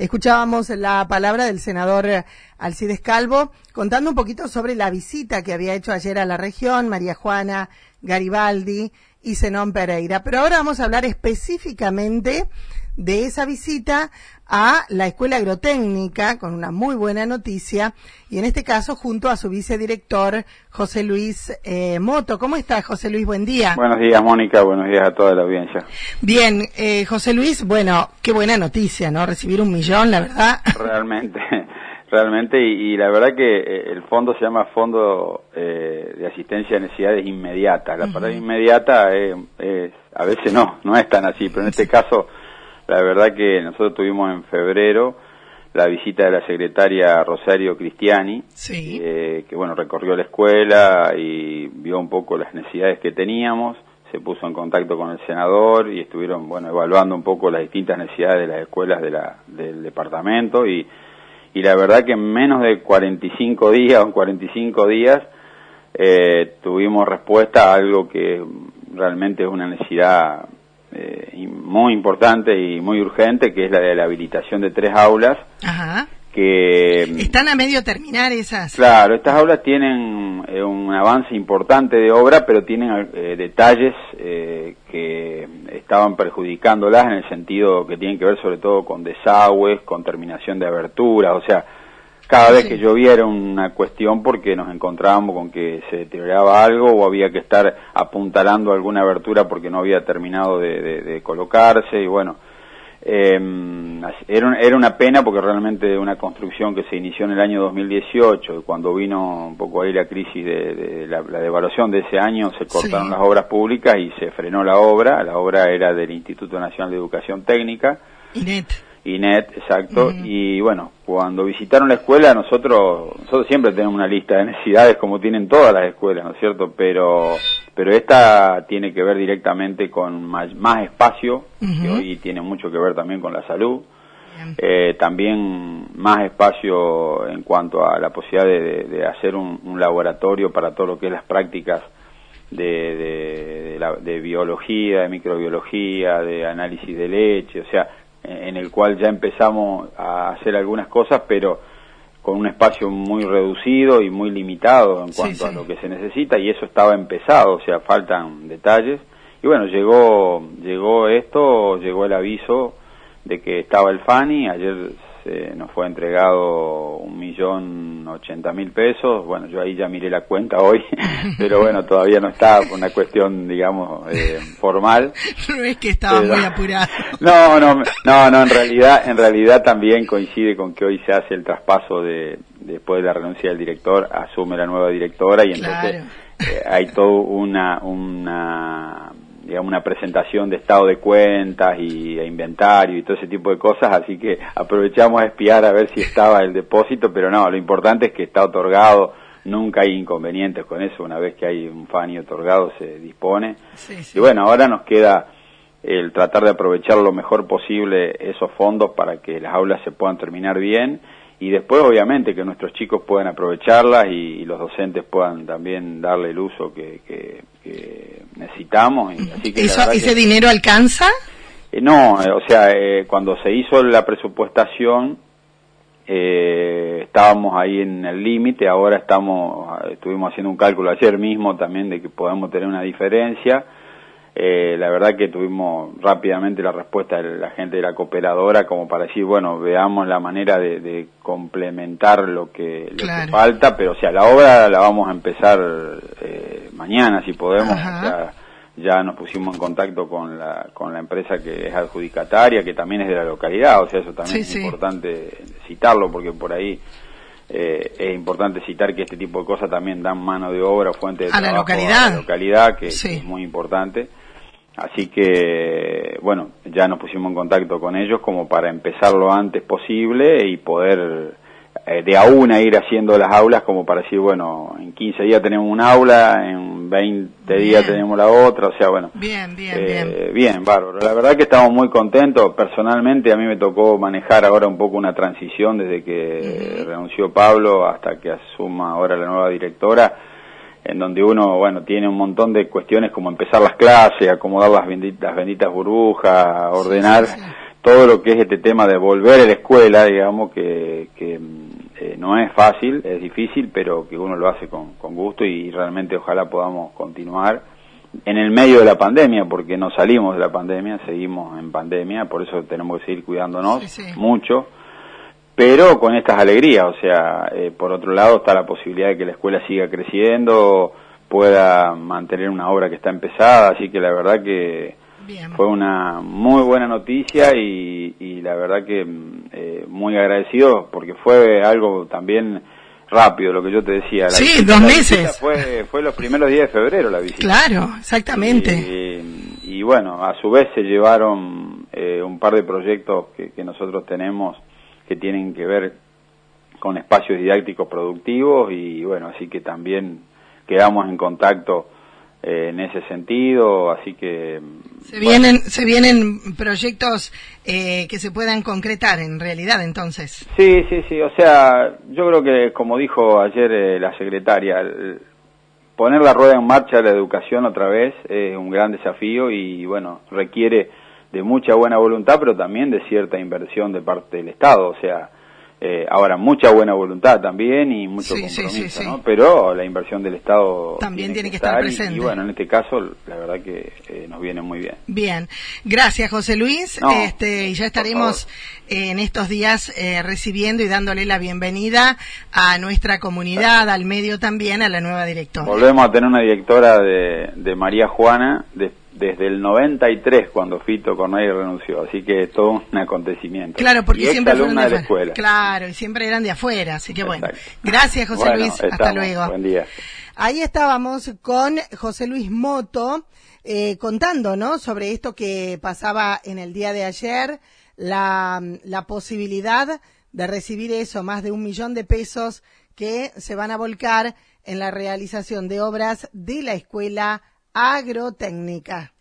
Escuchábamos la palabra del senador Alcides Calvo contando un poquito sobre la visita que había hecho ayer a la región María Juana Garibaldi y Zenón Pereira. Pero ahora vamos a hablar específicamente de esa visita a la Escuela Agrotécnica con una muy buena noticia y en este caso junto a su vicedirector José Luis eh, Moto. ¿Cómo está José Luis? Buen día. Buenos días Mónica, buenos días a toda la audiencia. Bien, eh, José Luis, bueno, qué buena noticia, ¿no? Recibir un millón, la verdad. Realmente, realmente y, la verdad que eh, el fondo se llama Fondo de Asistencia a Necesidades Inmediatas. La palabra inmediata es, a veces no, no es tan así, pero en este caso la verdad que nosotros tuvimos en febrero la visita de la secretaria Rosario Cristiani, eh, que bueno, recorrió la escuela y vio un poco las necesidades que teníamos, se puso en contacto con el senador y estuvieron bueno, evaluando un poco las distintas necesidades de las escuelas de la, del departamento y, y la verdad que en menos de 45 días o en 45 días eh, tuvimos respuesta a algo que realmente es una necesidad eh, muy importante y muy urgente, que es la de la habilitación de tres aulas. Que, Están a medio terminar esas. Claro, estas aulas tienen eh, un avance importante de obra, pero tienen eh, detalles que estaban perjudicándolas en el sentido que tienen que ver sobre todo con desagües, con terminación de aberturas, o sea, cada vez que llovía era una cuestión porque nos encontrábamos con que se deterioraba algo o había que estar apuntalando alguna abertura porque no había terminado de, colocarse y bueno, eh, era, era, una pena porque realmente una construcción que se inició en el año 2018 cuando vino un poco ahí la crisis de, la, devaluación de ese año se cortaron las obras públicas y se frenó la obra, la obra era del Instituto Nacional de Educación Técnica. INET, exacto. Y bueno, cuando visitaron la escuela, nosotros, nosotros siempre tenemos una lista de necesidades como tienen todas las escuelas, ¿no es cierto? Pero, pero esta tiene que ver directamente con más, más espacio, que hoy tiene mucho que ver también con la salud. Eh, también más espacio en cuanto a la posibilidad de, hacer un, laboratorio para todo lo que es las prácticas de, de biología, de microbiología, de análisis de leche, o sea, en el cual ya empezamos a hacer algunas cosas, pero con un espacio muy reducido y muy limitado en cuanto a lo que se necesita y eso estaba empezado, o sea, faltan detalles. Y bueno, llegó llegó esto, llegó el aviso de que estaba el FANI, ayer se nos fue entregado un millón ochenta mil pesos, bueno, yo ahí ya miré la cuenta hoy, pero bueno, todavía no está, por una cuestión, digamos, eh, formal. No es que estaba muy apurado. No, no, no, no, en realidad, en realidad también coincide con que hoy se hace el traspaso de, después de la renuncia del director, asume la nueva directora y entonces eh, hay todo una, una digamos, una presentación de estado de cuentas y e inventario y todo ese tipo de cosas, así que aprovechamos a espiar a ver si estaba el depósito, pero no, lo importante es que está otorgado, nunca hay inconvenientes con eso, una vez que hay un FANI otorgado se dispone. Y bueno, ahora nos queda el tratar de aprovechar lo mejor posible esos fondos para que las aulas se puedan terminar bien y después obviamente que nuestros chicos puedan aprovecharlas y, los docentes puedan también darle el uso que, necesitamos. así que ¿Ese dinero alcanza? Eh, no, eh, o sea, eh, cuando se hizo la presupuestación estábamos ahí en el límite, ahora estamos, estuvimos haciendo un cálculo ayer mismo también de que podemos tener una diferencia eh, la verdad que tuvimos rápidamente la respuesta de la gente de la cooperadora como para decir, bueno, veamos la manera de, complementar lo, que, falta, pero o sea, la obra la vamos a empezar eh, mañana si podemos. ya nos pusimos en contacto con la, con la empresa que es adjudicataria, que también es de la localidad, o sea, eso también es importante citarlo porque por ahí eh, es importante citar que este tipo de cosas también dan mano de obra, fuente de a la localidad, a la localidad que, es muy importante. Así que, bueno, ya nos pusimos en contacto con ellos como para empezar lo antes posible y poder eh, de a una ir haciendo las aulas como para decir, bueno, en 15 días tenemos un aula, en 20 días tenemos la otra, o sea, bueno. Bien, bien, bien. Eh, bien, bárbaro. La verdad que estamos muy contentos. Personalmente a mí me tocó manejar ahora un poco una transición desde que renunció Pablo hasta que asuma ahora la nueva directora en donde uno, bueno, tiene un montón de cuestiones como empezar las clases, acomodar las benditas, benditas burbujas, ordenar, todo lo que es este tema de volver a la escuela, digamos que, que eh, no es fácil, es difícil, pero que uno lo hace con, con gusto y realmente ojalá podamos continuar en el medio de la pandemia, porque no salimos de la pandemia, seguimos en pandemia, por eso tenemos que seguir cuidándonos mucho, pero con estas alegrías, o sea, eh, por otro lado está la posibilidad de que la escuela siga creciendo, pueda mantener una obra que está empezada, así que la verdad que fue una muy buena noticia y, y la verdad que eh, muy agradecido porque fue algo también rápido, lo que yo te decía. La sí, dos meses. Fue, fue los primeros días de febrero la visita. Claro, exactamente. Y, bueno, a su vez se llevaron eh, un par de proyectos que, que nosotros tenemos que tienen que ver con espacios didácticos productivos y bueno, así que también quedamos en contacto eh, en ese sentido, así que... Se vienen, se vienen proyectos eh, que se puedan concretar en realidad entonces. Sí, sí, sí, o sea, yo creo que como dijo ayer eh, la secretaria, poner la rueda en marcha la educación otra vez es un gran desafío y bueno, requiere de mucha buena voluntad, pero también de cierta inversión de parte del Estado, o sea, eh, ahora, mucha buena voluntad también y mucho compromiso, ¿no? Pero la inversión del Estado también tiene que, estar, presente. Y, bueno, en este caso, la verdad que eh, nos viene muy bien. Bien, gracias José Luis. este, y ya estaremos en estos días eh, recibiendo y dándole la bienvenida a nuestra comunidad, al medio también, a la nueva directora. Volvemos a tener una directora de, de María Juana, de desde el 93 cuando Fito Cornelio renunció, así que todo un acontecimiento. Claro, porque siempre fueron de, la escuela. Claro, y siempre eran de afuera, así que bueno. Gracias José Luis, hasta luego. Buen día. Ahí estábamos con José Luis Moto eh, contando, ¿no? Sobre esto que pasaba en el día de ayer, la, la posibilidad de recibir eso, más de un millón de pesos que se van a volcar en la realización de obras de la escuela agrotécnica.